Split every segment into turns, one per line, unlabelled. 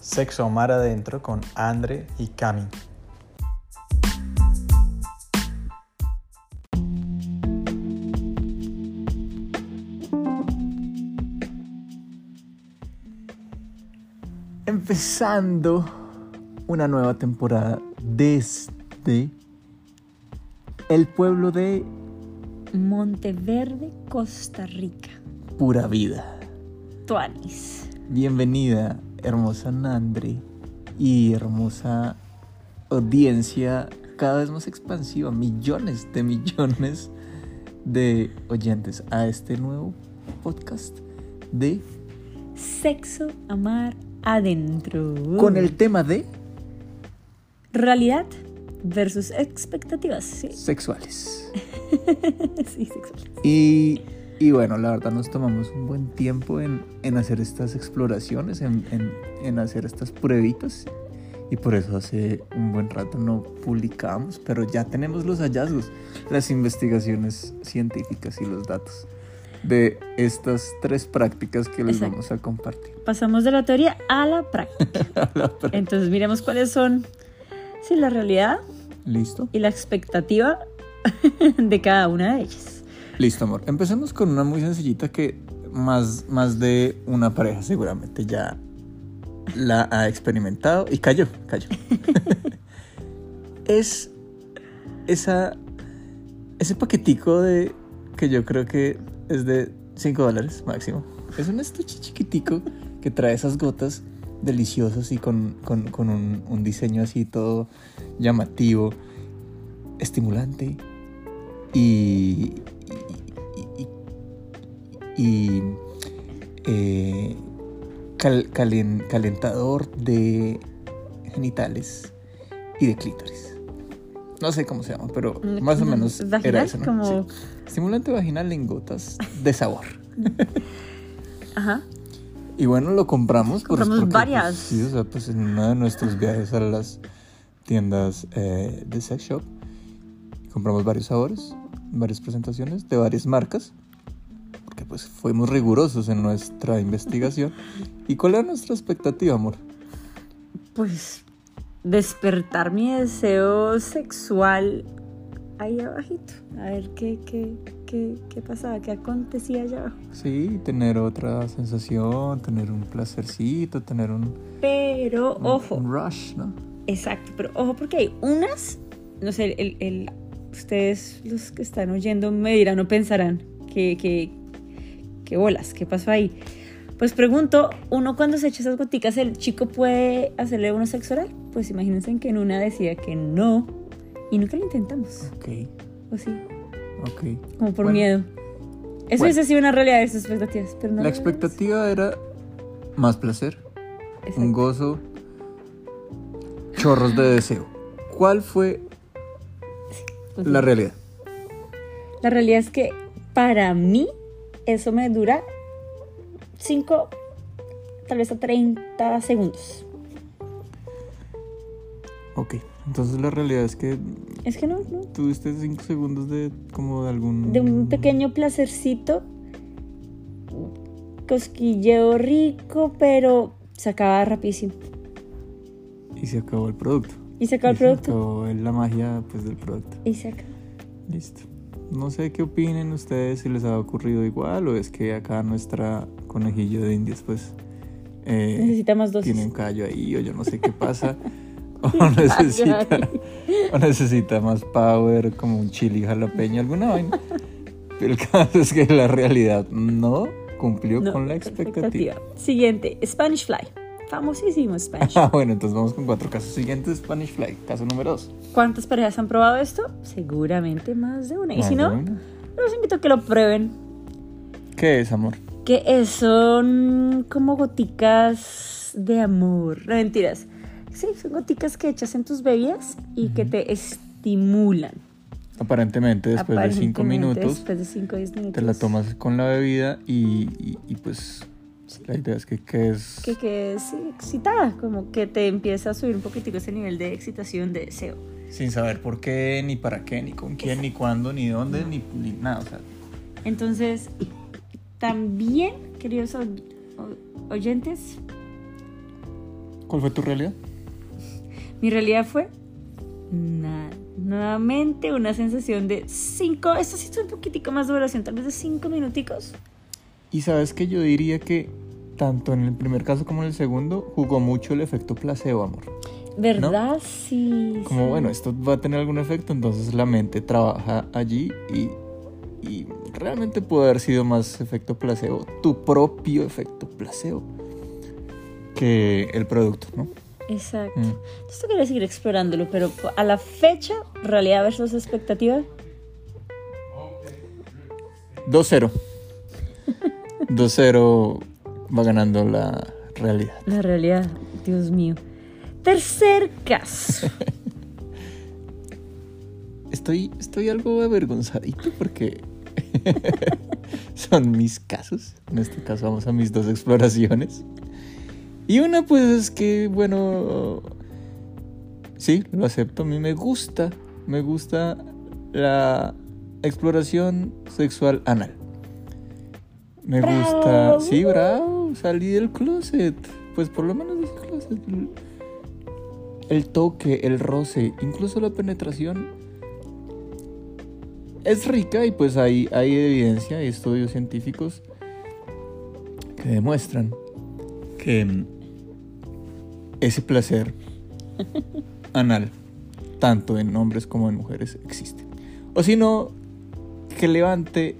Sexo Mar Adentro con Andre y Cami. Empezando una nueva temporada desde el pueblo de
Monteverde, Costa Rica.
Pura Vida.
Tuanis.
Bienvenida, hermosa Nandri y hermosa audiencia cada vez más expansiva, millones de millones de oyentes a este nuevo podcast de
Sexo, amar, adentro.
con el tema de
Realidad versus expectativas. Sí,
sexuales.
sí sexual.
Y, y bueno, la verdad nos tomamos un buen tiempo en, en hacer estas exploraciones, en, en- en hacer estas pruebitas. Y por eso hace un buen rato no publicamos, pero ya tenemos los hallazgos, las investigaciones científicas y los datos de estas tres prácticas que les
Exacto.
vamos a compartir.
Pasamos de la teoría a la práctica. Entonces miremos cuáles son sí, la realidad
¿Listo?
y la expectativa de cada una de ellas.
Listo, amor. Empecemos con una muy sencillita que más, más de una pareja seguramente ya la ha experimentado y cayó, cayó. es esa, ese paquetico de que yo creo que es de 5 dólares máximo. Es un estuche chiquitico que trae esas gotas deliciosas y con, con- con un, un diseño así todo llamativo, estimulante y- y, eh, cal- calen- calentador de genitales y de clítoris. No sé cómo se llama, pero más o menos era eso, ¿no?
como-
Sí. Estimulante vaginal en gotas de sabor.
Ajá.
Y bueno, lo compramos. pues,
Compramos
porque,
varias.
pues, sí, o sea, pues en uno de nuestros viajes a las tiendas eh, de sex shop, compramos varios sabores, varias presentaciones de varias marcas, pues fuimos rigurosos en nuestra investigación. ¿Y cuál era nuestra expectativa, amor?
Pues despertar mi deseo sexual ahí abajito. A ver qué, qué, qué, qué pasaba, qué acontecía allá abajo.
Sí, tener otra sensación, tener un placercito, tener un,
Pero,
un-
ojo,
un rush, ¿no?
exacto, pero ojo porque hay unas, no sé, el, el- ustedes los que están oyendo me dirán o pensarán que, que, que bolas, ¿qué pasó ahí? Pues pregunto, uno cuando se echa esas goticas, ¿el chico puede hacerle uno sexo oral? Pues imagínense que en una decía que no y nunca lo intentamos,
Ok,
¿o sí?
ok.
Como por
Bueno.
miedo. Eso
Bueno.
hubiese sido una realidad de sus expectativas, pero no.
La
es.
expectativa era más placer,
Exacto.
un gozo, chorros de deseo. ¿Cuál fue la realidad?
La realidad es que para mí eso me dura 5, tal vez a 30 segundos.
Ok, entonces la realidad es que
Es que no, no.
tuviste 5 segundos de como de algún...
De un pequeño placercito, cosquilleo rico, pero se acaba rapidísimo.
Y se acabó el producto.
Y se acaba
Y
el producto.
Se acabó la magia pues, del producto.
Y se acaba.
Listo. No sé qué opinen ustedes si les ha ocurrido igual o es que acá nuestra conejillo de indias pues eh,
Necesita más dosis.
tiene un callo ahí o yo no sé qué pasa o necesita o necesita más power como un chili jalapeño alguna vaina el caso es que la realidad no cumplió
No,
con la expectativa
Siguiente, Spanish Fly. Famosísimo Spanish.
ah bueno entonces vamos con cuatro casos siguientes Spanish Fly caso número dos
¿Cuántas parejas han probado esto? Seguramente más de una. Y
Más
si no,
una.
los invito a que lo prueben.
¿qué es amor?
Que es- son como goticas de amor. No mentiras. Sí, son goticas que echas en tus bebidas y que te estimulan.
aparentemente después de cinco minutos
Después de 5 o 10 minutos.
te la tomas con la bebida y, y- y, pues la idea es que quedes
Que quedes sí, excitada, como que te empieza a subir un poquitico ese nivel de excitación, de deseo.
sin saber por qué, ni para qué, ni con quién, ni cuándo, ni dónde, ni, ni nada. O sea,
Entonces, también, queridos oyentes,
¿Cuál fue tu realidad?
Mi realidad fue nada. Nuevamente una sensación de cinco, esto sí es un poquitico más de duración, tal vez de cinco minuticos.
Y sabes que yo diría que tanto en el primer caso como en el segundo jugó mucho el efecto placebo, amor.
¿Verdad? Sí.
Como
sí.
bueno, esto va a tener algún efecto, entonces la mente trabaja allí y, y realmente puede haber sido más efecto placebo, tu propio efecto placebo, que el producto, ¿no?
Exacto.
Mm.
Esto quería seguir explorándolo, pero a la fecha, realidad versus expectativa.
2-0. 2-0 va ganando la realidad.
La realidad, Dios mío. Tercer caso.
Estoy, estoy algo avergonzadito porque son mis casos. En este caso vamos a mis dos exploraciones. Y una pues es que, bueno, sí, lo acepto. A mí me gusta, me gusta la exploración sexual anal. Me
¡Bravo!
gusta, sí, bravo, salí del closet. Pues por lo menos del closet. El toque, el roce, incluso la penetración es rica y pues hay, hay evidencia, hay estudios científicos que demuestran que mm, ese placer anal, tanto en hombres como en mujeres, existe. O si no, que levante,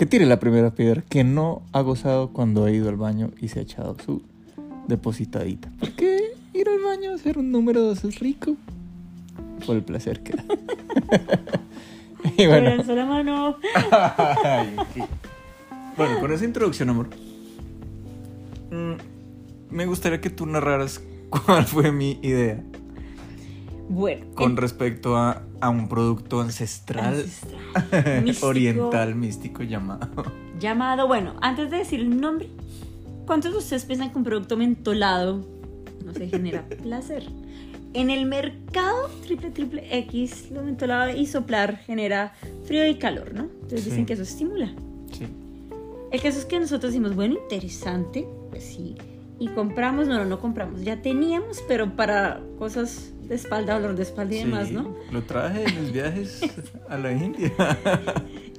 que tire la primera piedra, que no ha gozado cuando ha ido al baño y se ha echado su depositadita. Porque ir al baño a hacer un número dos es rico. Por el placer que da. y bueno.
Alzó la mano.
Ay, qué- Bueno, con esa introducción, amor, mm, me gustaría que tú narraras cuál fue mi idea
Bueno,
con respecto a, a un producto ancestral,
ancestral, místico,
oriental, místico llamado.
Llamado, bueno, antes de decir el nombre, ¿cuántos de ustedes piensan que un producto mentolado no se genera placer? En el mercado triple triple X, lo mentolado y soplar genera frío y calor, ¿no? Entonces
Sí.
dicen que eso estimula.
Sí.
El caso es que nosotros decimos, bueno, interesante, pues sí. Y compramos, no, no, no compramos. Ya teníamos, pero para cosas de espalda, dolor de espalda y demás,
Sí,
¿no?
Lo traje en mis viajes a la India.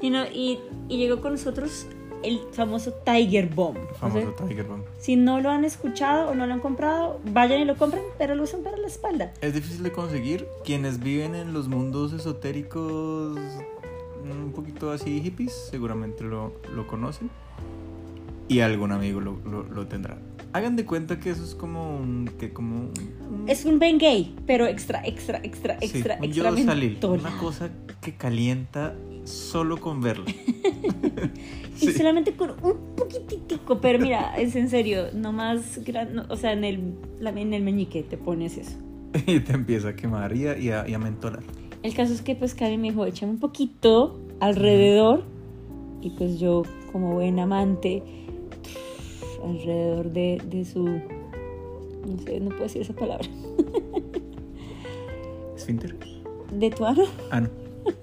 Y, no y, y llegó con nosotros el famoso Tiger Bomb. O sea,
Famoso Tiger Bomb.
si no lo han escuchado o no lo han comprado, vayan y lo compren, pero lo usan para la espalda.
Es difícil de conseguir. Quienes viven en los mundos esotéricos, un poquito así hippies, seguramente lo, lo conocen. Y algún amigo lo, lo- lo tendrá. Hagan de cuenta que eso es como un. Que como un-
Es un Ben Gay, pero extra, extra, extra,
sí,
extra,
un
extra mentolado.
Una cosa que calienta solo con verlo.
Y
Sí.
solamente con un poquititico, pero mira, es en serio, no más, gran- no, o sea, en el, la- en el meñique te pones eso.
y te empieza a quemar y a, y a, y a mentolar.
El caso es que pues Cami me dijo, échame un poquito alrededor y pues yo como buen amante alrededor de, de su... No sé, no puedo decir esa palabra.
¿Esfínter?
De tu ano
Ah, no.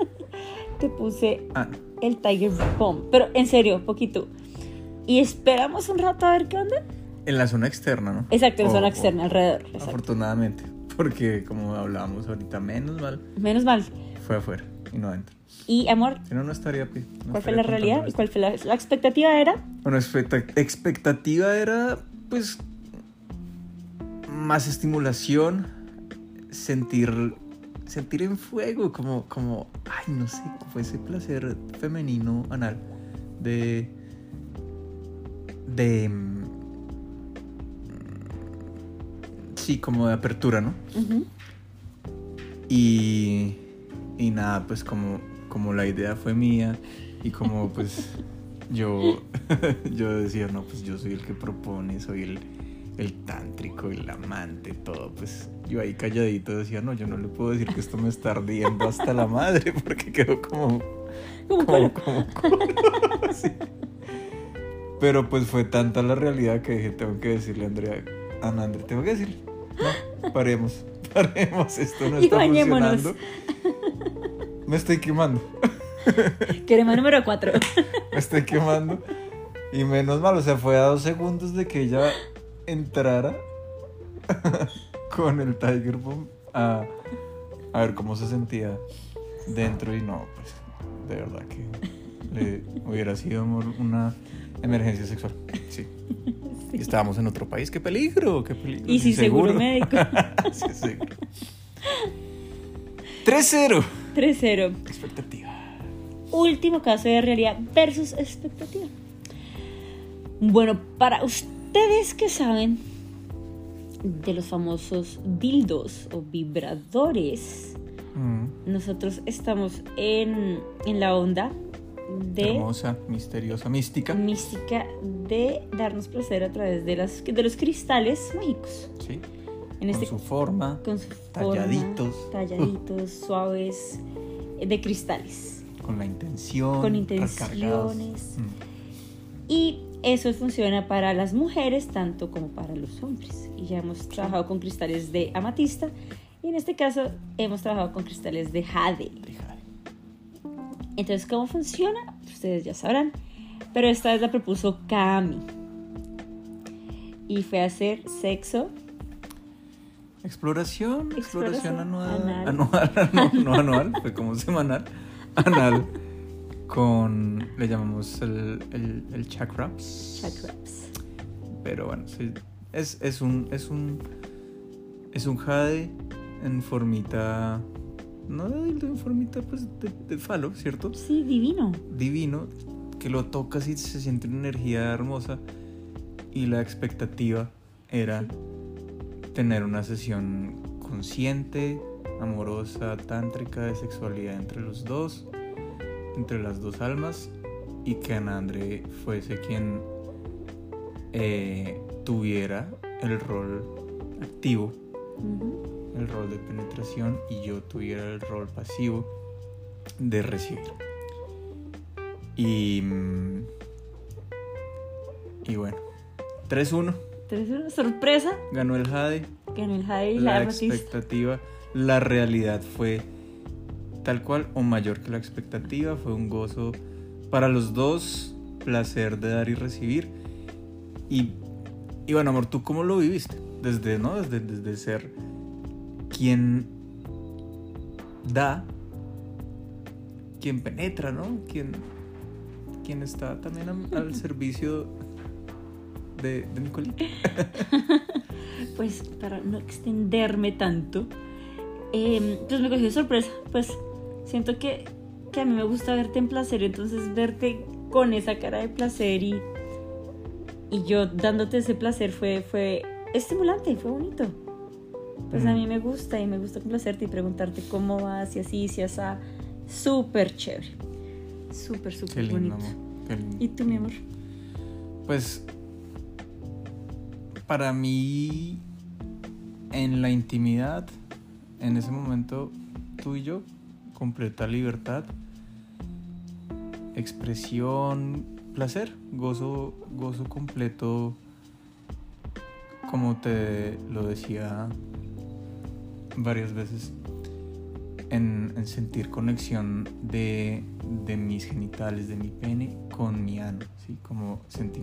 te puse
Ah,
el Tiger Bomb. Pero en serio, poquito. Y esperamos un rato a ver qué onda.
En la zona externa, ¿no?
Exacto, en
O-
zona
o-
externa, alrededor. exacto.
Afortunadamente. Porque como hablábamos ahorita, menos mal
Menos mal.
fue afuera y no adentro.
Y amor,
Si no, no estaría. no
¿cuál fue la realidad? ¿Y cuál fue la, la expectativa? Era
Bueno, expecta- expectativa era, pues, más estimulación, sentir, sentir en fuego, como, como, ay, no sé, fue ese placer femenino anal de, de, mm, sí, como de apertura, ¿no? Y, y nada, pues como, como la idea fue mía y como pues yo, yo decía, no, pues yo soy el que propone, soy el, el tántrico, el amante, todo, pues yo ahí calladito decía, no, yo no le puedo decir que esto me está ardiendo hasta la madre porque quedó como,
como
como, como sí. Pero pues fue tanta la realidad que dije, tengo que decirle a Andrea, a Andrea, tengo que decirle, no, paremos, paremos, esto no está funcionando. Me estoy quemando,
Crema número 4.
me estoy quemando. Y menos mal, o sea, fue a dos segundos de que ella entrara con el Tiger Bomb a, a ver cómo se sentía dentro y no, pues de verdad que le hubiera sido una emergencia sexual. Sí. Y estábamos en otro país, qué peligro, qué peligro.
Y sin seguro médico.
Sí, seguro. 3-0.
3-0.
Expectativa.
Último caso de realidad versus expectativa. Bueno, para ustedes que saben de los famosos dildos o vibradores,
Mm,
nosotros estamos en, en la onda de
Hermosa, misteriosa, mística.
mística de darnos placer a través de, las, de los cristales mágicos.
Sí.
En
Con
este
su forma.
con su
talladitos.
forma, talladitos, suaves, eh, de cristales.
Con la intención.
Con intenciones.
Mm.
Y eso funciona para las mujeres tanto como para los hombres. Y ya hemos trabajado con cristales de amatista y en este caso hemos trabajado con cristales de jade.
Fíjate.
Entonces, ¿cómo funciona? Ustedes ya sabrán. Pero esta vez la propuso Cami. Y fue a hacer sexo.
Exploración, exploración,
Exploración
anual. Anual, no, no anual, fue como semanal. Anal. Con. Le llamamos el, el, el chakraps.
Chakraps.
Pero bueno, sí. Es, es un. Es un. Es un jade en formita. No en formita pues de, de falo, ¿cierto?
Sí, divino.
divino, que lo tocas y se siente una energía hermosa. Y la expectativa era tener una sesión consciente, amorosa, tántrica, de sexualidad entre los dos, entre las dos almas, y que Ana André fuese quien eh, tuviera el rol activo, el rol de penetración, y yo tuviera el rol pasivo de recibir. Y. mm, Y bueno, 3-1.
Entonces, una sorpresa.
Ganó el Jade.
Ganó el jade y la,
La expectativa, la realidad fue tal cual o mayor que la expectativa. Fue un gozo para los dos, placer de dar y recibir. Y, y bueno, amor, ¿tú cómo lo viviste? Desde, ¿no? Desde, desde ser quien da, quien penetra, ¿no? Quien, quien está también am- al servicio de, de Nicolita.
Pues para no extenderme tanto, eh, pues me cogió de sorpresa. Pues siento que, que a mí me gusta verte en placer, entonces verte con esa cara de placer y, y yo dándote ese placer fue, fue estimulante, fue bonito. Pues a
Mm.
mí me gusta y me gusta complacerte y preguntarte cómo vas y así, si así. Súper chévere. Súper, súper bonito.
amor.
¿Y tú, mi amor?
Pues para mí en la intimidad, en ese momento tú y yo, completa libertad, expresión, placer, gozo, gozo completo, como te lo decía varias veces, en, en sentir conexión de, de mis genitales, de mi pene con mi ano, ¿sí? Como sentir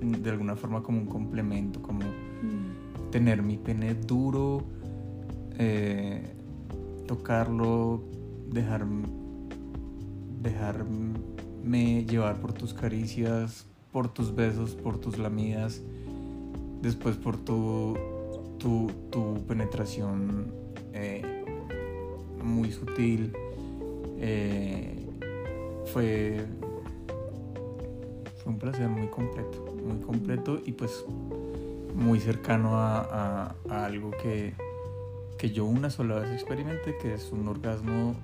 de alguna forma como un complemento, como
Mm.
tener mi pene duro, eh, tocarlo, dejar, dejarme llevar por tus caricias, por tus besos, por tus lamidas, después por tu, tu, tu penetración eh, muy sutil. eh, fue, fue un placer muy completo, muy completo y pues muy cercano a, algo que, que yo una sola vez experimenté, que es un orgasmo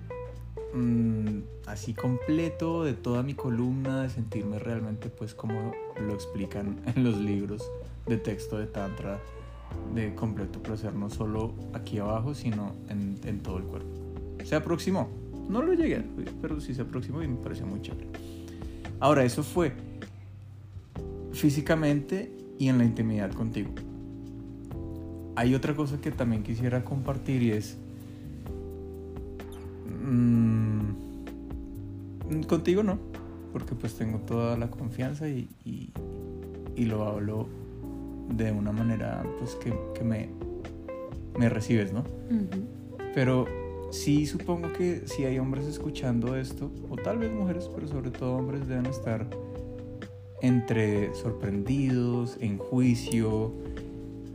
mm, así completo de toda mi columna, de sentirme realmente pues como lo explican en los libros de texto de Tantra, de completo placer, no solo aquí abajo, sino en todo el cuerpo. Se aproximó, no lo llegué, pero sí se aproximó y me pareció muy chévere. Ahora, eso fue físicamente y en la intimidad contigo. Hay otra cosa que también quisiera compartir y es... mm, contigo no, porque pues tengo toda la confianza y, y- y lo hablo de una manera pues que, que me, me recibes, ¿no? Pero sí supongo que si hay hombres escuchando esto, o tal vez mujeres, pero sobre todo hombres deben estar entre sorprendidos, en juicio,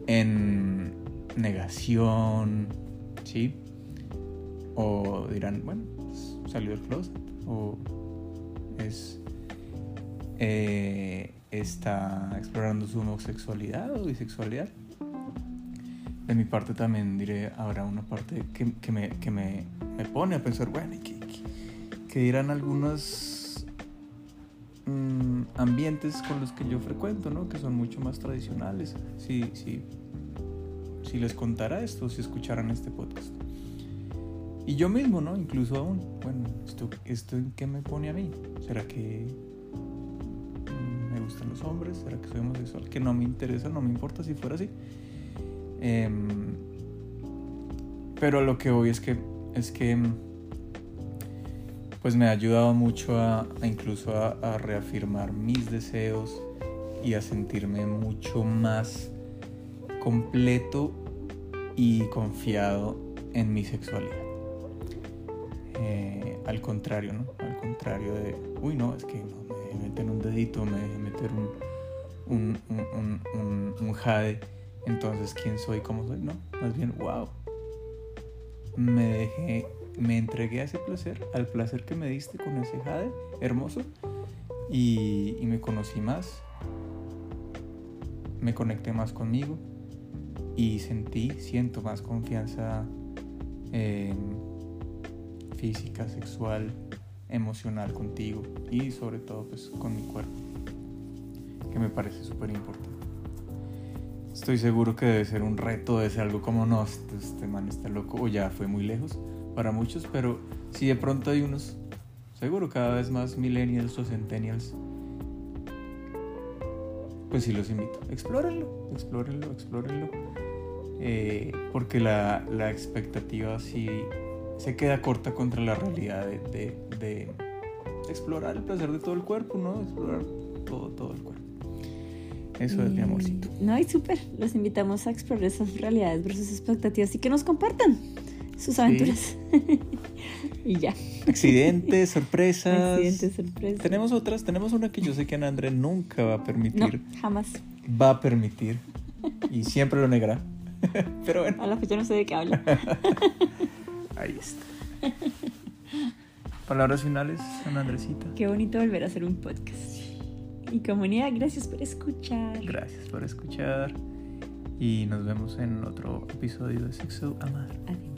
en negación, ¿sí? O dirán, bueno, pues, salió del closet, o es eh, está explorando su homosexualidad o bisexualidad. De mi parte también diré, habrá una parte que, que me, que me, me pone a pensar, bueno, ¿y qué, qué- qué dirán algunos mm, ambientes con los que yo frecuento, ¿no? Que son mucho más tradicionales. Si, si, si les contara esto, si escucharan este podcast. Y yo mismo, ¿no? Incluso aún, bueno, ¿esto, esto en qué me pone a mí? ¿Será que mm, me gustan los hombres? ¿Será que soy homosexual? Que no me interesa, no me importa si fuera así. Em, pero lo que voy es que es que mm, pues me ha ayudado mucho a, incluso a, reafirmar mis deseos y a sentirme mucho más completo y confiado en mi sexualidad. Eh, al contrario, ¿no? Al contrario de, uy, no, es que me dejé meter un dedito, me dejé meter un, un- un jade, entonces, ¿quién soy? ¿Cómo soy? No, más bien, wow. Me dejé, me entregué a ese placer, al placer que me diste con ese jade hermoso, y, me conocí más, me conecté más conmigo, y sentí, siento más confianza física, sexual, emocional contigo y sobre todo pues con mi cuerpo, que me parece súper importante. Estoy seguro que debe ser un reto, debe ser algo como no, este, este man está loco o ya fue muy lejos para muchos, pero si de pronto hay unos, seguro cada vez más millennials o centennials, pues sí los invito, explórenlo, explórenlo, explórenlo, eh, porque la, la expectativa sí se queda corta contra la realidad de, de- de explorar el placer de todo el cuerpo, ¿no? Explorar todo, todo el cuerpo. Eso es mi amorcito.
No, y súper. Los invitamos a explorar esas realidades versus expectativas y que nos compartan sus aventuras. y ya.
Accidentes, sorpresas.
Accidente, sorpresa.
Tenemos otras, tenemos una que yo sé que Ana André nunca va a
No,
permitir.
jamás.
Va a permitir. Y siempre lo negará. Pero bueno,
A la fecha no sé de qué habla.
ahí está. Palabras finales, Ana Andresita.
Qué bonito volver a hacer un podcast. Y comunidad, gracias por escuchar.
Gracias por escuchar. Y nos vemos en otro episodio de Sexo Amar.
Adiós.